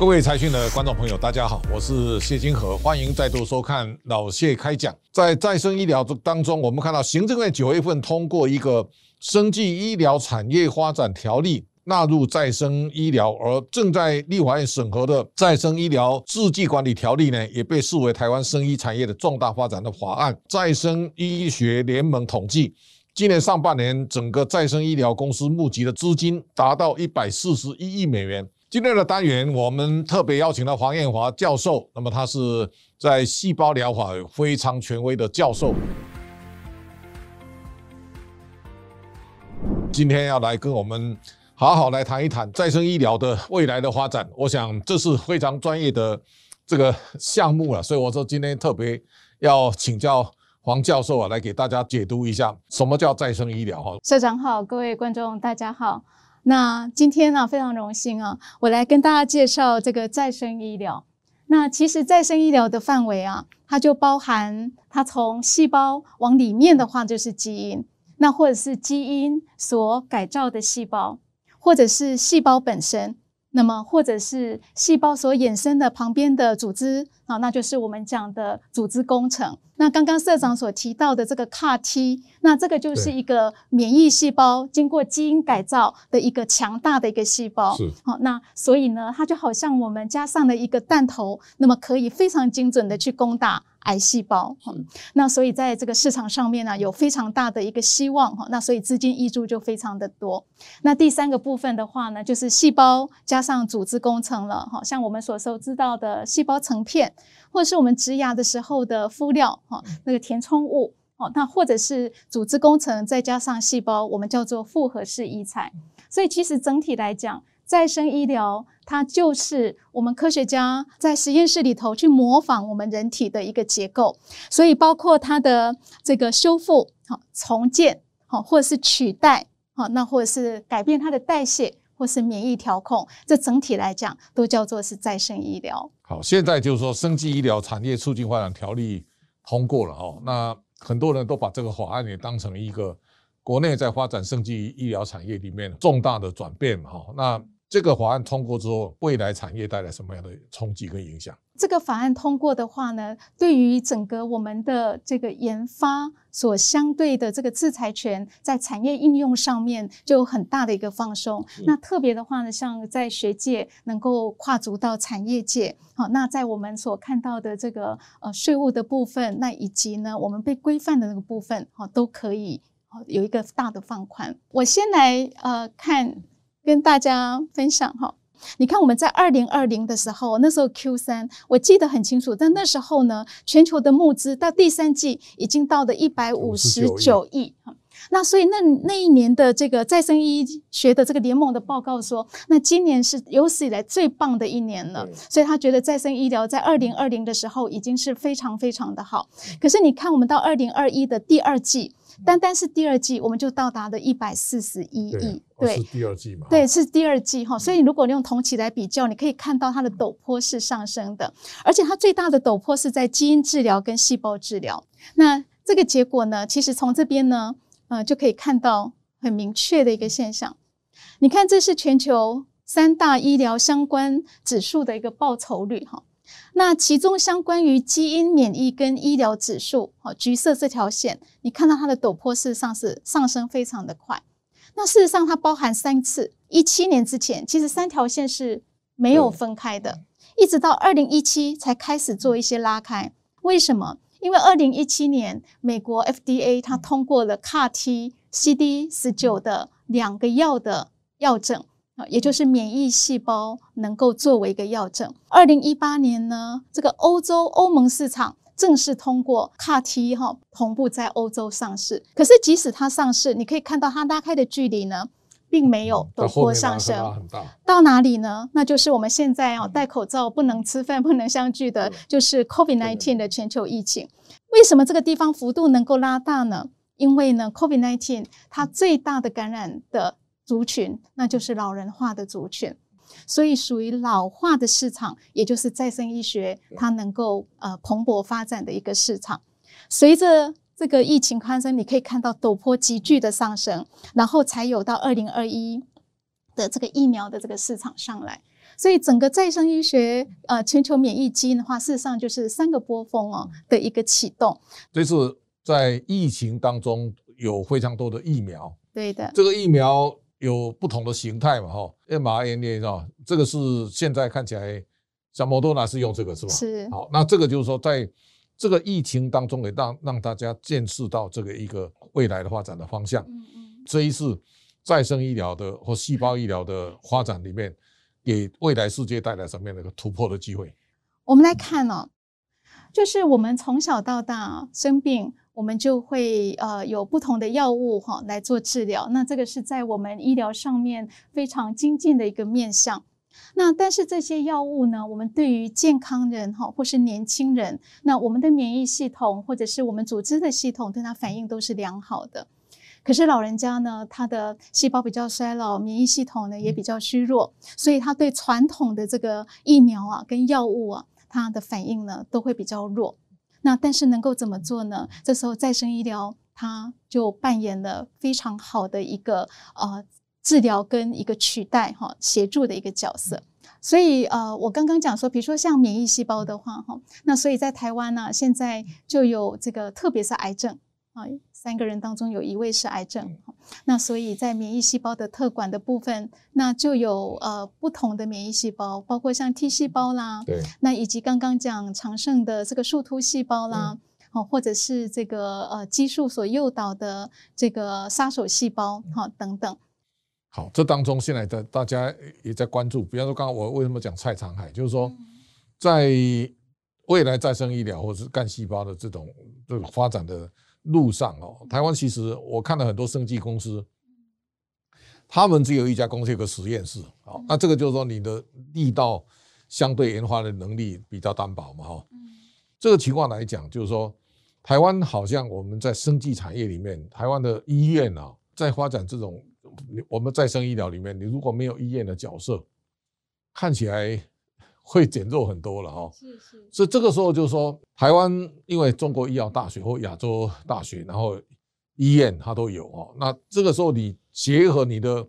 各位财讯的观众朋友，大家好，我是谢金河，欢迎再度收看老谢开讲。在再生医疗当中，我们看到行政院九月份通过一个生技医疗产业发展条例，纳入再生医疗，而正在立法院审核的再生医疗制剂管理条例呢，也被视为台湾生医产业的重大发展的法案。再生医学联盟统计。今年上半年，整个再生医疗公司募集的资金达到一百四十一亿美元。今天的单元，我们特别邀请了黄彦华教授，那么他是在细胞疗法非常权威的教授，今天要来跟我们好好来谈一谈再生医疗的未来的发展。我想这是非常专业的这个项目了，所以我说今天特别要请教。黄教授啊，来给大家解读一下什么叫再生医疗哈。社长好，各位观众大家好。那今天呢，非常荣幸啊，我来跟大家介绍这个再生医疗。那其实再生医疗的范围啊，它就包含它从细胞往里面的话就是基因，那或者是基因所改造的细胞，或者是细胞本身。那么，或者是细胞所衍生的旁边的组织啊，那就是我们讲的组织工程。那刚刚社长所提到的这个 CAR-T，那这个就是一个免疫细胞经过基因改造的一个强大的一个细胞。是，好，那所以呢，它就好像我们加上了一个弹头，那么可以非常精准的去攻打。癌细胞，那所以在这个市场上面呢，有非常大的一个希望哈，那所以资金挹注就非常的多。那第三个部分的话呢，就是细胞加上组织工程了哈，像我们所熟知道的细胞成片，或者是我们植牙的时候的敷料哈，那个填充物哦，那或者是组织工程再加上细胞，我们叫做复合式医材。所以其实整体来讲，再生医疗。它就是我们科学家在实验室里头去模仿我们人体的一个结构，所以包括它的这个修复、好重建、好或者是取代、好那或者是改变它的代谢，或是免疫调控，这整体来讲都叫做是再生医疗。好，现在就是说，生技医疗产业促进发展条例通过了哦，那很多人都把这个法案也当成一个国内在发展生技医疗产业里面重大的转变哈，那。这个法案通过之后，未来产业带来什么样的冲击跟影响？这个法案通过的话呢，对于整个我们的这个研发所相对的这个制裁权，在产业应用上面就有很大的一个放松。那特别的话呢，像在学界能够跨足到产业界，好，那在我们所看到的这个呃税务的部分，那以及呢我们被规范的那个部分，好，都可以有一个大的放宽。我先来呃看。跟大家分享哈，你看我们在二零二零的时候，那时候 Q 三我记得很清楚，但那时候呢，全球的募资到第三季已经到了一百五十九亿。那所以那那一年的这个再生医学的这个联盟的报告说，那今年是有史以来最棒的一年了。所以他觉得再生医疗在二零二零的时候已经是非常非常的好。可是你看我们到二零二一的第二季。单单是第二季，我们就到达了一百四十一亿。对，是第二季嘛？对，是第二季哈。所以如果你用同期来比较，你可以看到它的陡坡是上升的，而且它最大的陡坡是在基因治疗跟细胞治疗。那这个结果呢，其实从这边呢，呃，就可以看到很明确的一个现象。你看，这是全球三大医疗相关指数的一个报酬率哈。那其中相关于基因免疫跟医疗指数，哈，橘色这条线，你看到它的陡坡事实上是上升非常的快。那事实上它包含三次，一七年之前其实三条线是没有分开的，一直到二零一七才开始做一些拉开。为什么？因为二零一七年美国 FDA 它通过了 CAR-T CD 十九的两个药的药证啊。也就是免疫细胞能够作为一个药证。二零一八年呢，这个欧洲欧盟市场正式通过 CAR-T 哈，同步在欧洲上市。可是即使它上市，你可以看到它拉开的距离呢，并没有陡坡上升。到哪里呢？那就是我们现在哦戴口罩不能吃饭不能相聚的，就是 COVID-19 的全球疫情。为什么这个地方幅度能够拉大呢？因为呢，COVID-19 它最大的感染的。族群，那就是老人化的族群，所以属于老化的市场，也就是再生医学它能够呃蓬勃发展的一个市场。随着这个疫情攀升，你可以看到陡坡急剧的上升，然后才有到二零二一的这个疫苗的这个市场上来。所以整个再生医学呃全球免疫基因的话，事实上就是三个波峰哦的一个启动。这次在疫情当中有非常多的疫苗，对的，这个疫苗有不同的形态嘛，哈，mRNA 啊，这个是现在看起来像莫多纳是用这个是吧？是。好，那这个就是说在这个疫情当中，也让让大家见识到这个一个未来的发展的方向。嗯嗯。这一次再生医疗的或细胞医疗的发展里面，给未来世界带来什么样的一个突破的机会？我们来看哦，就是我们从小到大生病。我们就会呃有不同的药物哈来做治疗，那这个是在我们医疗上面非常精进的一个面向。那但是这些药物呢，我们对于健康人哈或是年轻人，那我们的免疫系统或者是我们组织的系统对它反应都是良好的。可是老人家呢，他的细胞比较衰老，免疫系统呢也比较虚弱，所以他对传统的这个疫苗啊跟药物啊，它的反应呢都会比较弱。那但是能够怎么做呢？这时候再生医疗它就扮演了非常好的一个呃治疗跟一个取代哈协助的一个角色。所以呃我刚刚讲说，比如说像免疫细胞的话哈，那所以在台湾呢现在就有这个特别是癌症啊。三个人当中有一位是癌症，那所以在免疫细胞的特管的部分，那就有呃不同的免疫细胞，包括像 T 细胞啦，对，那以及刚刚讲长盛的这个树突细胞啦，好，或者是这个呃激素所诱导的这个杀手细胞，好等等。好，这当中现在的大家也在关注，比方说刚刚我为什么讲蔡长海，就是说在未来再生医疗或者是干细胞的这种这个发展的。路上哦，台湾其实我看了很多生技公司，他们只有一家公司有个实验室，好，那这个就是说你的力道相对研发的能力比较单薄嘛，哈，这个情况来讲，就是说台湾好像我们在生技产业里面，台湾的医院啊，在发展这种我们再生医疗里面，你如果没有医院的角色，看起来。会减弱很多了哈，是是，所以这个时候就是说，台湾因为中国医药大学或亚洲大学，然后医院它都有哦。那这个时候你结合你的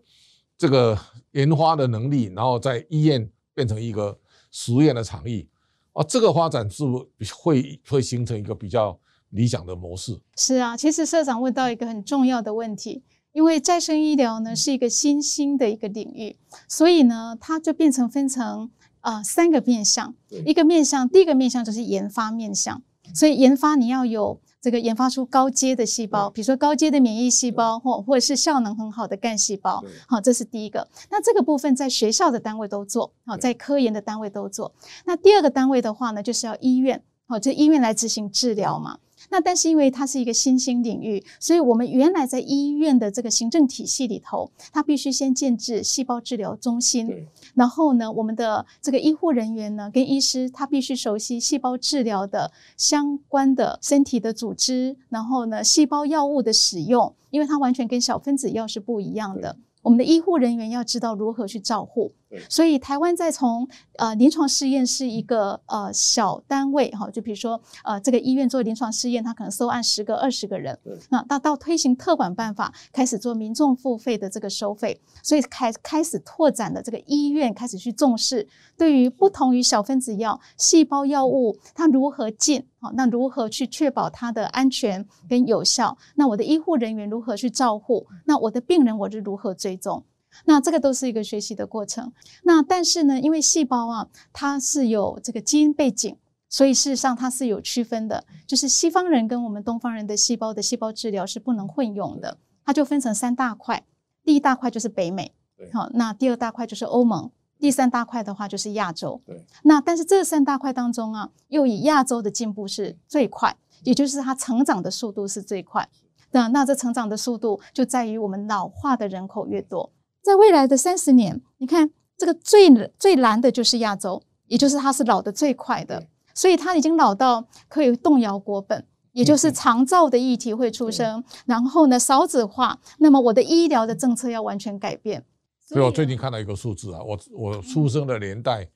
这个研发的能力，然后在医院变成一个实验的场域啊，这个发展是不是会会形成一个比较理想的模式？是啊，其实社长问到一个很重要的问题，因为再生医疗呢是一个新兴的一个领域，所以呢它就变成分成。啊，三个面向，一个面向，第一个面向就是研发面向，所以研发你要有这个研发出高阶的细胞，比如说高阶的免疫细胞，或或者是效能很好的干细胞，好，这是第一个。那这个部分在学校的单位都做，好，在科研的单位都做。那第二个单位的话呢，就是要医院，好，这医院来执行治疗嘛。那但是因为它是一个新兴领域，所以我们原来在医院的这个行政体系里头，它必须先建制细胞治疗中心。然后呢，我们的这个医护人员呢，跟医师他必须熟悉细胞治疗的相关的身体的组织，然后呢，细胞药物的使用，因为它完全跟小分子药是不一样的。我们的医护人员要知道如何去照护，所以台湾在从呃临床试验是一个呃小单位哈，就比如说呃这个医院做临床试验，它可能收案十个二十个人，那到到推行特管办法，开始做民众付费的这个收费，所以开开始拓展的这个医院开始去重视对于不同于小分子药、细胞药物它如何进。好，那如何去确保它的安全跟有效？那我的医护人员如何去照护？那我的病人我是如何追踪？那这个都是一个学习的过程。那但是呢，因为细胞啊，它是有这个基因背景，所以事实上它是有区分的，就是西方人跟我们东方人的细胞的细胞治疗是不能混用的。它就分成三大块，第一大块就是北美，好，那第二大块就是欧盟。第三大块的话就是亚洲，对。那但是这三大块当中啊，又以亚洲的进步是最快，也就是它成长的速度是最快。那那这成长的速度就在于我们老化的人口越多，在未来的三十年，你看这个最最蓝的就是亚洲，也就是它是老的最快的，所以它已经老到可以动摇国本，也就是长照的议题会出生，然后呢少子化，那么我的医疗的政策要完全改变。所以我最近看到一个数字啊，我我出生的年代，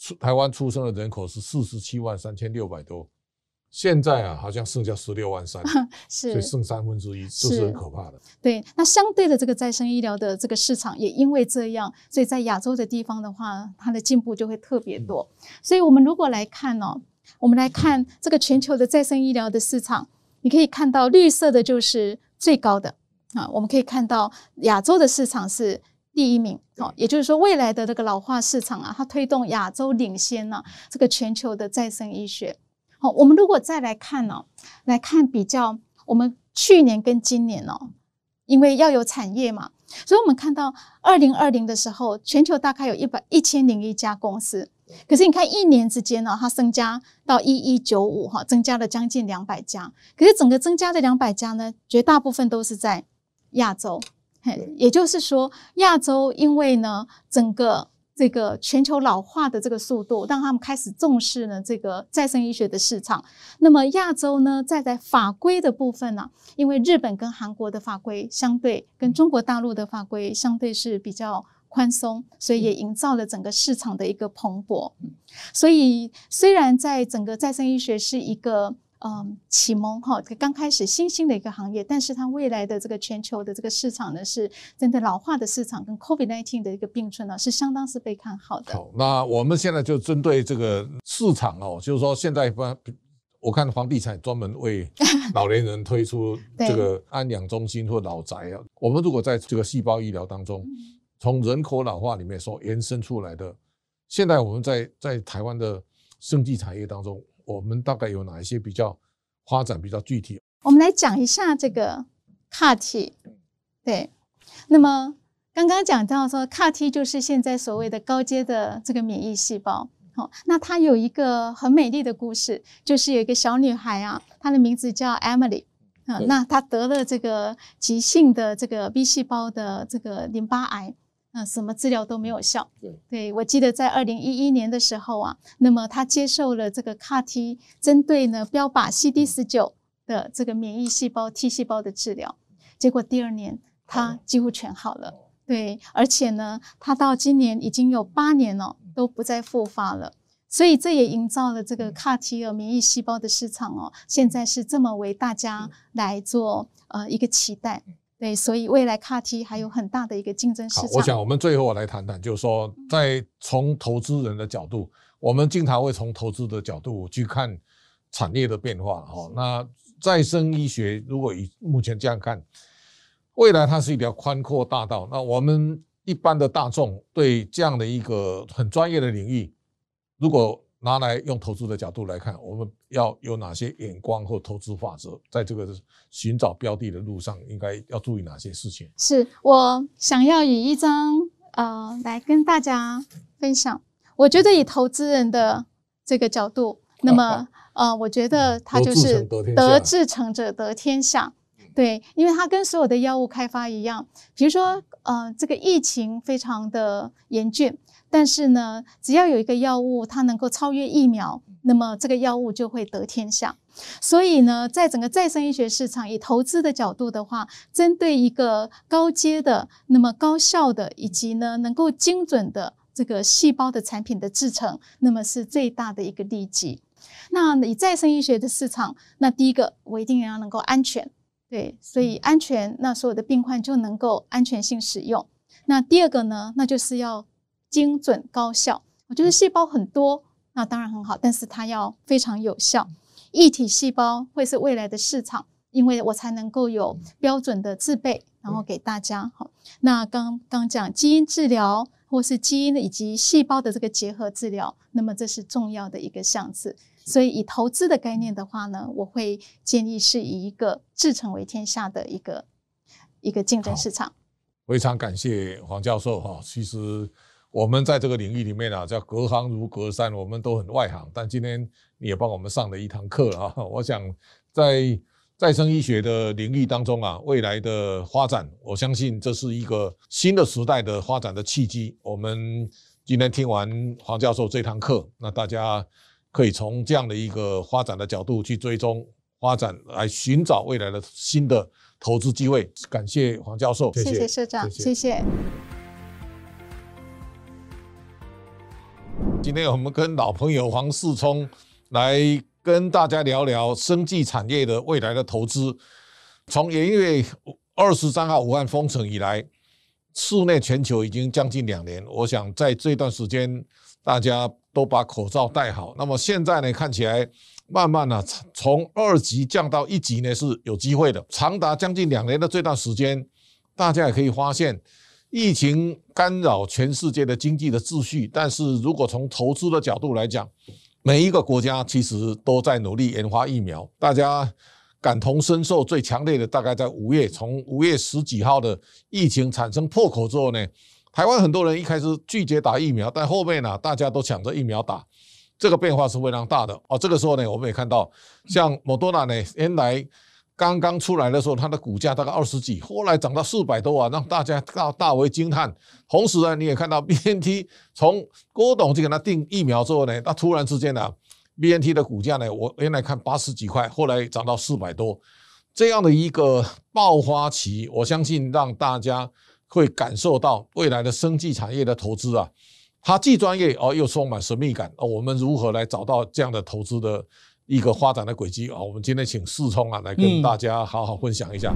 出台湾出生的人口是四十七万三千六百多，现在啊，好像剩下十六万三，所以是剩三分之一，这是很可怕的。对，那相对的这个再生医疗的这个市场，也因为这样，所以在亚洲的地方的话，它的进步就会特别多。所以我们如果来看哦，我们来看这个全球的再生医疗的市场，你可以看到绿色的就是最高的啊，我们可以看到亚洲的市场是第一名哦，也就是说未来的这个老化市场啊，它推动亚洲领先呢、这个全球的再生医学。好、我们如果再来看哦，来看比较我们去年跟今年哦，因为要有产业嘛，所以我们看到二零二零的时候，全球大概有一百一千零一家公司。可是你看一年之间呢，它增加到一一九五哈，增加了将近两百家。可是整个增加的两百家呢，绝大部分都是在亚洲。嘿，也就是说，亚洲因为呢，整个这个全球老化的这个速度，让他们开始重视呢这个再生医学的市场。那么亚洲呢，在在法规的部分呢、因为日本跟韩国的法规相对跟中国大陆的法规相对是比较宽松，所以也营造了整个市场的一个蓬勃。所以虽然在整个再生医学是一个嗯启蒙哈，刚开始新兴的一个行业，但是它未来的这个全球的这个市场呢，是真的老化的市场跟 COVID-19 的一个并存呢，是相当是被看好的。好，那我们现在就针对这个市场哦，就是说现在不，我看房地产专门为 老年人推出这个安养中心或老宅啊。我们如果在这个细胞医疗当中，从人口老化里面所延伸出来的，现在我们在在台湾的生技产业当中，我们大概有哪一些比较发展比较具体？我们来讲一下这个 CAR T，对，那么刚刚讲到说 CAR T 就是现在所谓的高阶的这个免疫细胞。好、那它有一个很美丽的故事，就是有一个小女孩啊，她的名字叫 Emily。啊、对那她得了这个急性的这个 B 细胞的这个淋巴癌，那什么治疗都没有效。对我记得在二零一一年的时候啊，那么他接受了这个 CAR T 针对呢标靶 CD 十九的这个免疫细胞 T 细胞的治疗，结果第二年他几乎全好了。对，而且呢，他到今年已经有八年了，都不再复发了。所以这也营造了这个 CAR T 的免疫细胞的市场哦，现在是这么为大家来做呃一个期待。对，所以未来 CAR T 还有很大的一个竞争市好，场。我想我们最后来谈谈，就是说，在从投资人的角度，我们经常会从投资的角度去看产业的变化。哈，那再生医学如果以目前这样看，未来它是一条宽阔大道。那我们一般的大众对这样的一个很专业的领域，如果拿来用投资的角度来看，我们要有哪些眼光或投资法则，在这个寻找标的的路上，应该要注意哪些事情？是我想要以一张呃来跟大家分享。我觉得以投资人的这个角度，那么呃，我觉得它就是得志成者得天下。对，因为它跟所有的药物开发一样，比如说呃，这个疫情非常的严峻，但是呢，只要有一个药物它能够超越疫苗，那么这个药物就会得天下。所以呢，在整个再生医学市场，以投资的角度的话，针对一个高阶的、那么高效的，以及呢能够精准的这个细胞的产品的制成，那么是最大的一个利基。那以再生医学的市场，那第一个我一定要能够安全，对，所以安全，那所有的病患就能够安全性使用。那第二个呢，那就是要精准高效。我觉得细胞很多，那当然很好，但是它要非常有效。异体细胞会是未来的市场，因为我才能够有标准的制备，然后给大家。好，那刚刚讲基因治疗或是基因以及细胞的这个结合治疗，那么这是重要的一个项次。所以以投资的概念的话呢，我会建议是以一个制成为天下的一个一个竞争市场。非常感谢黄教授哈。其实我们在这个领域里面啊，叫隔行如隔山，我们都很外行。但今天你也帮我们上了一堂课啊。我想在再生医学的领域当中啊，未来的发展，我相信这是一个新的时代的发展的契机。我们今天听完黄教授这堂课，那大家可以从这样的一个发展的角度去追踪发展，来寻找未来的新的投资机会。感谢黄教授，谢谢社长，谢谢。今天我们跟老朋友黄世聪来跟大家聊聊生技产业的未来的投资。从元月二十三号武汉封城以来，室内全球已经将近两年。我想在这段时间，大家都把口罩戴好。那么现在呢，看起来慢慢呢，从二级降到一级呢是有机会的。长达将近两年的这段时间，大家也可以发现，疫情干扰全世界的经济的秩序。但是如果从投资的角度来讲，每一个国家其实都在努力研发疫苗，大家。感同身受最强烈的大概在五月，从五月十几号的疫情产生破口之后呢，台湾很多人一开始拒绝打疫苗，但后面呢，大家都抢着疫苗打，这个变化是非常大的哦。这个时候呢，我们也看到，像莫多纳呢，原来刚刚出来的时候，它的股价大概二十几，后来涨到四百多啊，让大家大大为惊叹。同时呢，你也看到 BNT 从郭董就给他订疫苗之后呢，他突然之间呢。B N T 的股价呢？我原来看八十几块，后来涨到四百多，这样的一个爆发期，我相信让大家会感受到未来的生技产业的投资啊，它既专业而又充满神秘感。哦，我们如何来找到这样的投资的一个发展的轨迹啊？我们今天请世聪啊来跟大家好好分享一下。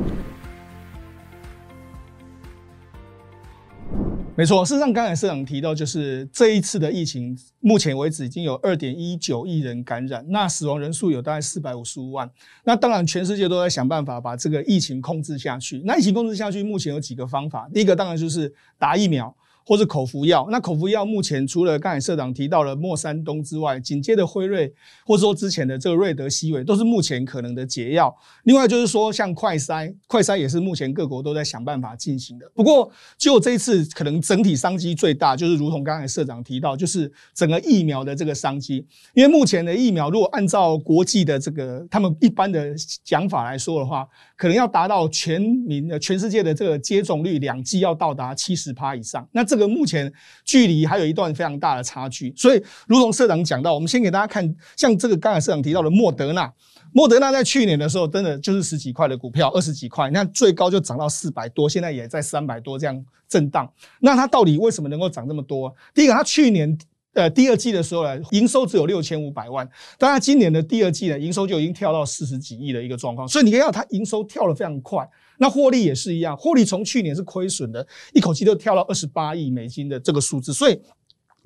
没错，事实上，刚才社长提到，就是这一次的疫情，目前为止已经有二点一九亿人感染，那死亡人数有大概四百五十五万。那当然，全世界都在想办法把这个疫情控制下去。那疫情控制下去，目前有几个方法，第一个当然就是打疫苗。或者口服药，那口服药目前除了刚才社长提到了莫山东之外，紧接着辉瑞，或者说之前的这个瑞德西韦，都是目前可能的解药。另外就是说，像快筛，快筛也是目前各国都在想办法进行的。不过，就这一次可能整体商机最大，就是如同刚才社长提到，就是整个疫苗的这个商机。因为目前的疫苗，如果按照国际的这个他们一般的讲法来说的话，可能要达到全民的全世界的这个接种率，两剂要到达七十趴以上。那这个目前距离还有一段非常大的差距，所以如同社长讲到，我们先给大家看，像这个刚才社长提到的莫德纳，莫德纳在去年的时候真的就是十几块的股票，二十几块，那最高就涨到四百多，现在也在三百多这样震荡。那它到底为什么能够涨这么多？第一个，它去年呃第二季的时候呢，营收只有六千五百万，当然今年的第二季呢，营收就已经跳到四十几亿的一个状况，所以你可以看到它营收跳得非常快。那获利也是一样，获利从去年是亏损的，一口气都跳到二十八亿美金的这个数字，所以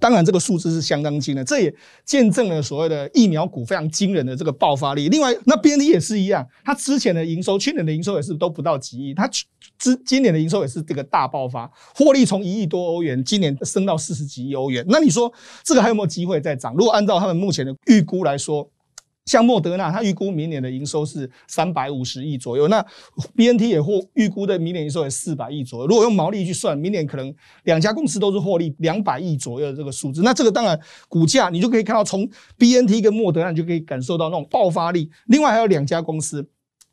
当然这个数字是相当惊的，这也见证了所谓的疫苗股非常惊人的这个爆发力。另外，那 B N T 也是一样，它之前的营收，去年的营收也是都不到几亿，它之今年的营收也是这个大爆发，获利从一亿多欧元，今年升到四十几亿欧元。那你说这个还有没有机会再涨？如果按照他们目前的预估来说。像莫德纳，它预估明年的营收是三百五十亿左右。那 B N T 也获预估的明年营收也四百亿左右。如果用毛利去算，明年可能两家公司都是获利两百亿左右的这个数字。那这个当然股价你就可以看到，从 B N T 跟莫德纳你就可以感受到那种爆发力。另外还有两家公司。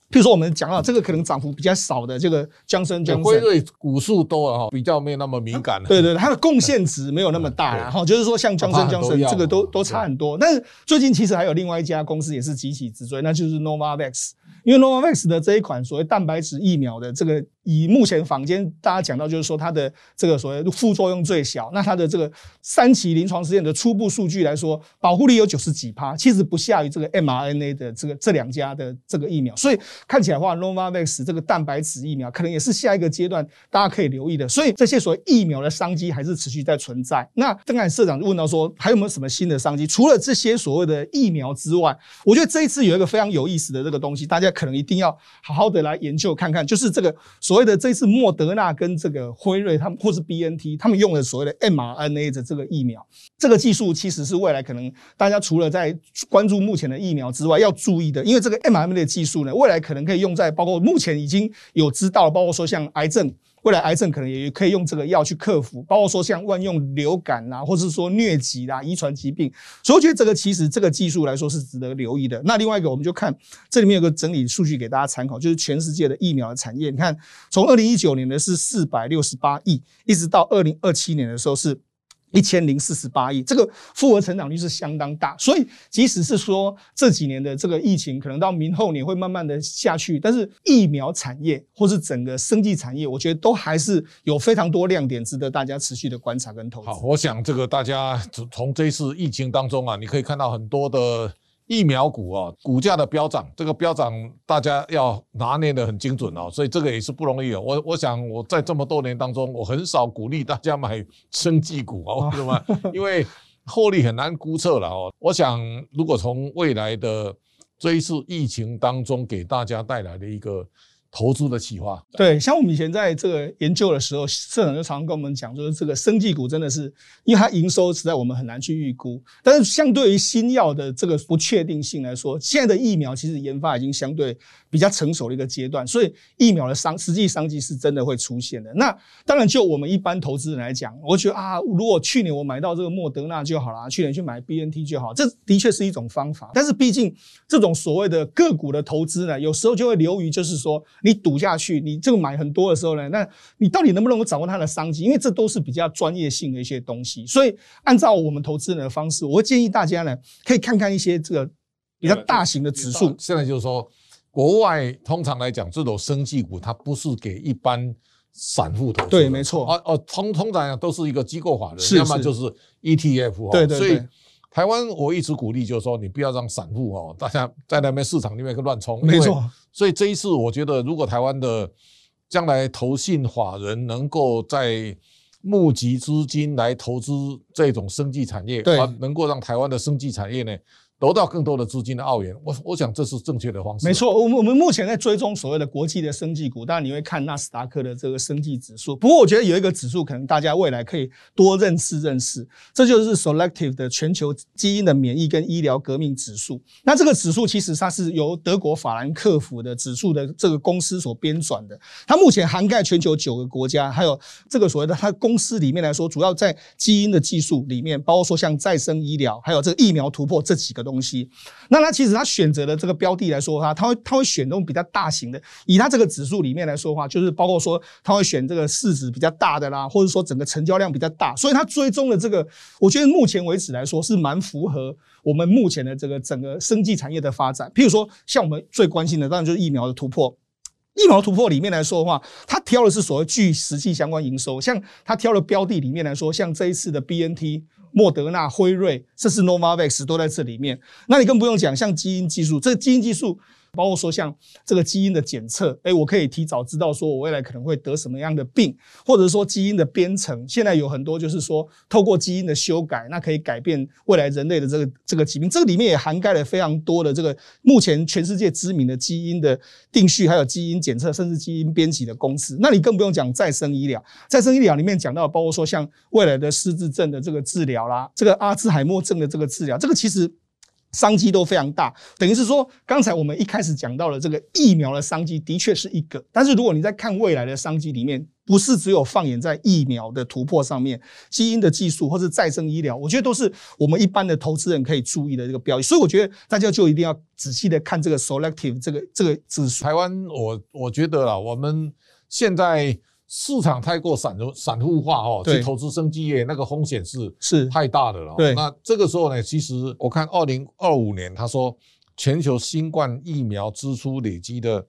譬如说，我们讲到这个可能涨幅比较少的这个江生江辉瑞股数多了哈，比较没有那么敏感了。对对，它的贡献值没有那么大然后就是说像江生江生这个都都差很多。但是最近其实还有另外一家公司也是急起直追，那就是 Novavax。因为 Novavax 的这一款所谓蛋白质疫苗的这个，以目前坊间大家讲到，就是说它的这个所谓副作用最小，那它的这个三期临床实验的初步数据来说，保护力有九十几趴，其实不下于这个 mRNA 的这个这两家的这个疫苗，所以看起来话，Novavax 这个蛋白质疫苗可能也是下一个阶段大家可以留意的。所以这些所谓疫苗的商机还是持续在存在。那刚才社长就问到说，还有没有什么新的商机？除了这些所谓的疫苗之外，我觉得这一次有一个非常有意思的这个东西，大家。可能一定要好好的来研究看看，就是这个所所谓的这次莫德纳跟这个辉瑞他们或是 B N T 他们用的所谓的 m R N A 的这个疫苗，这个技术其实是未来可能大家除了在关注目前的疫苗之外，要注意的，因为这个 m R N A 的技术呢，未来可能可以用在包括目前已经有知道，包括说像癌症。未来癌症可能也可以用这个药去克服，包括说像万用流感啊，或是说疟疾啦、遗传疾病，所以我觉得这个其实这个技术来说是值得留意的。那另外一个，我们就看这里面有个整理数据给大家参考，就是全世界的疫苗的产业，你看从二零一九年的是四百六十八亿，一直到二零二七年的时候是。一千零四十八亿，这个复合成长率是相当大，所以即使是说这几年的这个疫情，可能到明后年会慢慢的下去，但是疫苗产业或是整个生技产业，我觉得都还是有非常多亮点，值得大家持续的观察跟投资。好，我想这个大家从这次疫情当中啊，你可以看到很多的疫苗股啊，股价的飙涨，这个飙涨大家要拿捏的很精准哦，所以这个也是不容易哦。我我想我在这么多年当中，我很少鼓励大家买生技股哦，为什么？因为获利很难估测了哦。我想如果从未来的这一次疫情当中给大家带来的一个。投资的企划，对，像我们以前在这个研究的时候，社长就常常跟我们讲，就是这个生技股真的是，因为它营收实在我们很难去预估。但是相对于新药的这个不确定性来说，现在的疫苗其实研发已经相对比较成熟的一个阶段，所以疫苗的商实际商机是真的会出现的。那当然，就我们一般投资人来讲，我觉得啊，如果去年我买到这个莫德纳就好了，去年去买 B N T 就好，这的确是一种方法。但是毕竟这种所谓的个股的投资呢，有时候就会流于就是说。你赌下去，你这个买很多的时候呢，那你到底能不能够掌握它的商机？因为这都是比较专业性的一些东西，所以按照我们投资人的方式，我会建议大家呢，可以看看一些这个比较大型的指数。现在就是说，国外通常来讲，这种生技股它不是给一般散户投资，对，没错。哦哦，通通常讲都是一个机构法人，要么就是 ETF。对对对。台湾我一直鼓励，就是说你不要让散户哦，大家在那边市场里面乱冲。没错。所以这一次，我觉得如果台湾的将来投信法人能够在募集资金来投资这种生技产业，对，能够让台湾的生技产业呢。得到更多的资金的澳元，我我想这是正确的方式。没错，我们我们目前在追踪所谓的国际的生技股，当然你会看纳斯达克的这个生技指数。不过我觉得有一个指数，可能大家未来可以多认识认识，这就是 Selective 的全球基因的免疫跟医疗革命指数。那这个指数其实它是由德国法兰克福的指数的这个公司所编纂的，它目前涵盖全球九个国家，还有这个所谓的它公司里面来说，主要在基因的技术里面，包括说像再生医疗，还有这个疫苗突破这几个。东西，那他其实他选择的这个标的来说的话，他会他会选那种比较大型的，以他这个指数里面来说的话，就是包括说他会选这个市值比较大的啦，或者说整个成交量比较大，所以他追踪的这个，我觉得目前为止来说是蛮符合我们目前的这个整个生技产业的发展。譬如说，像我们最关心的，当然就是疫苗的突破。疫苗突破里面来说的话，他挑的是所谓具实际相关营收，像他挑的标的里面来说，像这一次的 B N T。莫德纳、辉瑞，甚至 Novavax 都在这里面。那你更不用讲，像基因技术，这基因技术。包括说像这个基因的检测，哎，我可以提早知道说我未来可能会得什么样的病，或者说基因的编程，现在有很多就是说透过基因的修改，那可以改变未来人类的这个这个疾病。这个里面也涵盖了非常多的这个目前全世界知名的基因的定序，还有基因检测，甚至基因编辑的公司。那你更不用讲再生医疗，再生医疗里面讲到包括说像未来的失智症的这个治疗啦，这个阿兹海默症的这个治疗，这个其实。商机都非常大，等于是说，刚才我们一开始讲到了这个疫苗的商机，的确是一个。但是如果你在看未来的商机里面，不是只有放眼在疫苗的突破上面，基因的技术或是再生医疗，我觉得都是我们一般的投资人可以注意的这个标的。所以我觉得大家就一定要仔细的看这个 selective 这个这个指数。台湾，我我觉得啊，我们现在。市场太过散入散户化哦，去投资生技业那个风险是是太大的了。对，那这个时候呢，其实我看二零二五年他说全球新冠疫苗支出累积的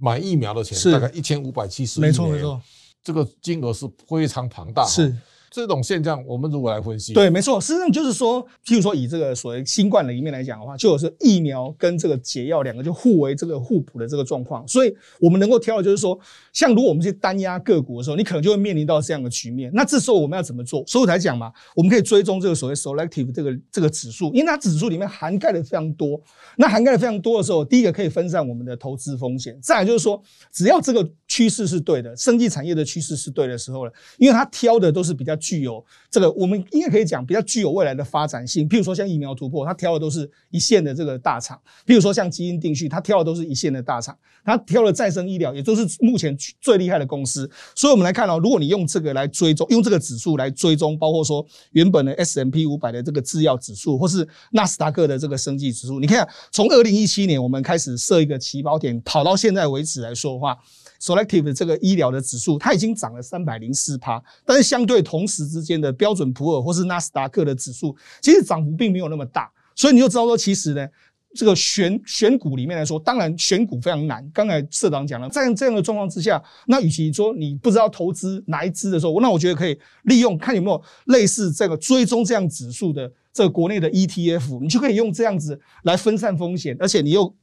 买疫苗的钱大概一千五百七十亿，没错没错，这个金额是非常庞大。是。这种现象，我们如果来分析，对，没错，实际上就是说，譬如说以这个所谓新冠的一面来讲的话，就有是疫苗跟这个解药两个就互为这个互补的这个状况，所以我们能够挑的就是说，像如果我们去单压个股的时候，你可能就会面临到这样的局面。那这时候我们要怎么做？所以才讲嘛，我们可以追踪这个所谓 selective 这个这个指数，因为它指数里面涵盖的非常多。那涵盖的非常多的时候，第一个可以分散我们的投资风险，再来就是说，只要这个趋势是对的，生技产业的趋势是对的时候了，因为它挑的都是比较具有这个。我们应该可以讲比较具有未来的发展性，譬如说像疫苗突破，它挑的都是一线的这个大厂；，譬如说像基因定序，它挑的都是一线的大厂；，它挑了再生医疗，也都是目前最厉害的公司。所以，我们来看哦，如果你用这个来追踪，用这个指数来追踪，包括说原本的 S M P 五百的这个制药指数，或是纳斯达克的这个生技指数，你看，从二零一七年我们开始设一个起跑点，跑到现在为止来说的话。Selective 这个医疗的指数，它已经涨了三百零四趴，但是相对同时之间的标准普尔或是纳斯达克的指数，其实涨幅并没有那么大，所以你就知道说，其实呢，这个选选股里面来说，当然选股非常难。刚才社长讲了，在这样的状况之下，那与其说你不知道投资哪一支的时候，那我觉得可以利用看有没有类似这个追踪这样指数的。这个国内的 ETF，你就可以用这样子来分散风险，而且你又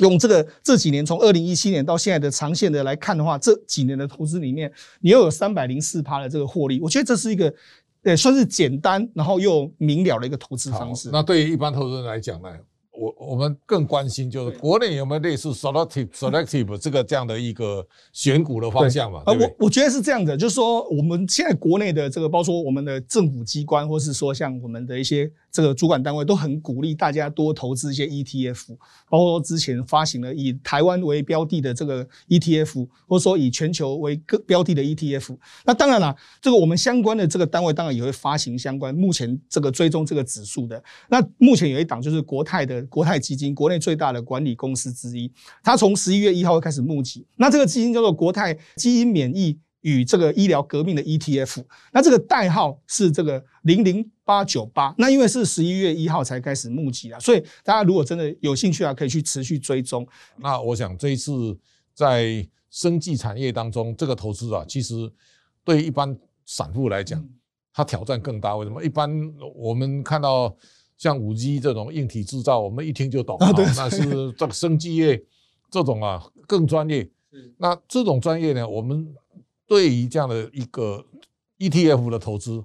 用这个这几年从二零一七年到现在的长线的来看的话，这几年的投资里面，你又有三百零四趴的这个获利，我觉得这是一个呃算是简单然后又明了的一个投资方式。那对于一般投资人来讲呢？我我们更关心就是国内有没有类似 selective selective 这个这样的一个选股的方向嘛？啊，我我觉得是这样的，就是说我们现在国内的这个，包括说我们的政府机关，或是说像我们的一些。这个主管单位都很鼓励大家多投资一些 ETF，包括之前发行了以台湾为标的的这个 ETF，或者说以全球为个标的的 ETF。那当然了，这个我们相关的这个单位当然也会发行相关目前这个追踪这个指数的。那目前有一档就是国泰的国泰基金，国内最大的管理公司之一，它从十一月一号开始募集。那这个基金叫做国泰基因免疫。与这个医疗革命的 ETF，那这个代号是这个零零八九八，那因为是十一月一号才开始募集啊，所以大家如果真的有兴趣啊，可以去持续追踪。那我想这一次在生技产业当中，这个投资啊，其实对一般散户来讲，它挑战更大。为什么？一般我们看到像五 G 这种硬体制造，我们一听就懂啊，那是 这个生技业这种啊更专业。那这种专业呢，我们。对于这样的一个 ETF 的投资，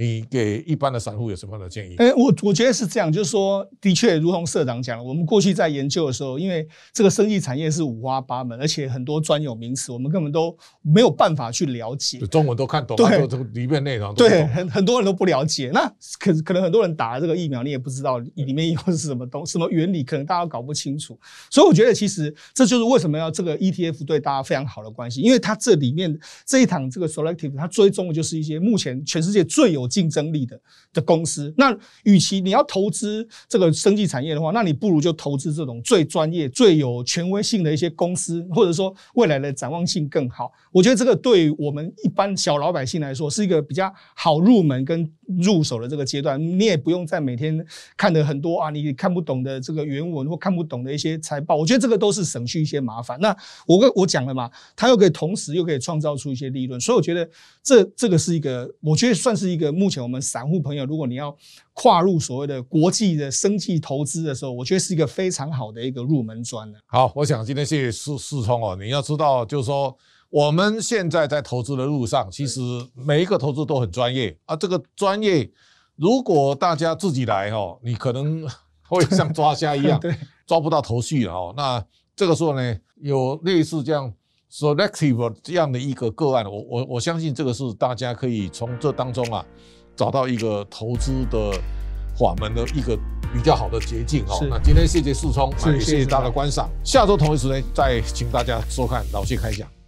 你给一般的散户有什么样的建议？哎，我我觉得是这样，就是说，的确，如同社长讲，我们过去在研究的时候，因为这个生意产业是五花八门，而且很多专有名词，我们根本都没有办法去了解。中文都看懂，对，里面内容对，很很多人都不了解。那可可能很多人打了这个疫苗，你也不知道里面又是什么东什么原理，可能大家搞不清楚。所以我觉得，其实这就是为什么要这个 ETF 对大家非常好的关系，因为它这里面这一堂这个 Selective，它追踪的就是一些目前全世界最有竞争力的的公司，那与其你要投资这个生技产业的话，那你不如就投资这种最专业、最有权威性的一些公司，或者说未来的展望性更好。我觉得这个对我们一般小老百姓来说，是一个比较好入门跟入手的这个阶段。你也不用再每天看的很多啊，你看不懂的这个原文或看不懂的一些财报。我觉得这个都是省去一些麻烦。那我跟我讲了嘛，它又可以同时又可以创造出一些利润，所以我觉得这这个是一个，我觉得算是一个目前我们。散户朋友，如果你要跨入所谓的国际的生计投资的时候，我觉得是一个非常好的一个入门砖好，我想今天谢谢四四聪哦。你要知道，就是说我们现在在投资的路上，其实每一个投资都很专业啊。这个专业，如果大家自己来哦，你可能会像抓虾一样，抓不到头绪了哦。那这个时候呢，有类似这样 selective 这样的一个个案，我我我相信这个是大家可以从这当中啊。找到一个投资的法门的一个比较好的捷径哦。那今天谢谢四聪，也谢谢大家的观赏。下周同一时间再请大家收看老谢开讲。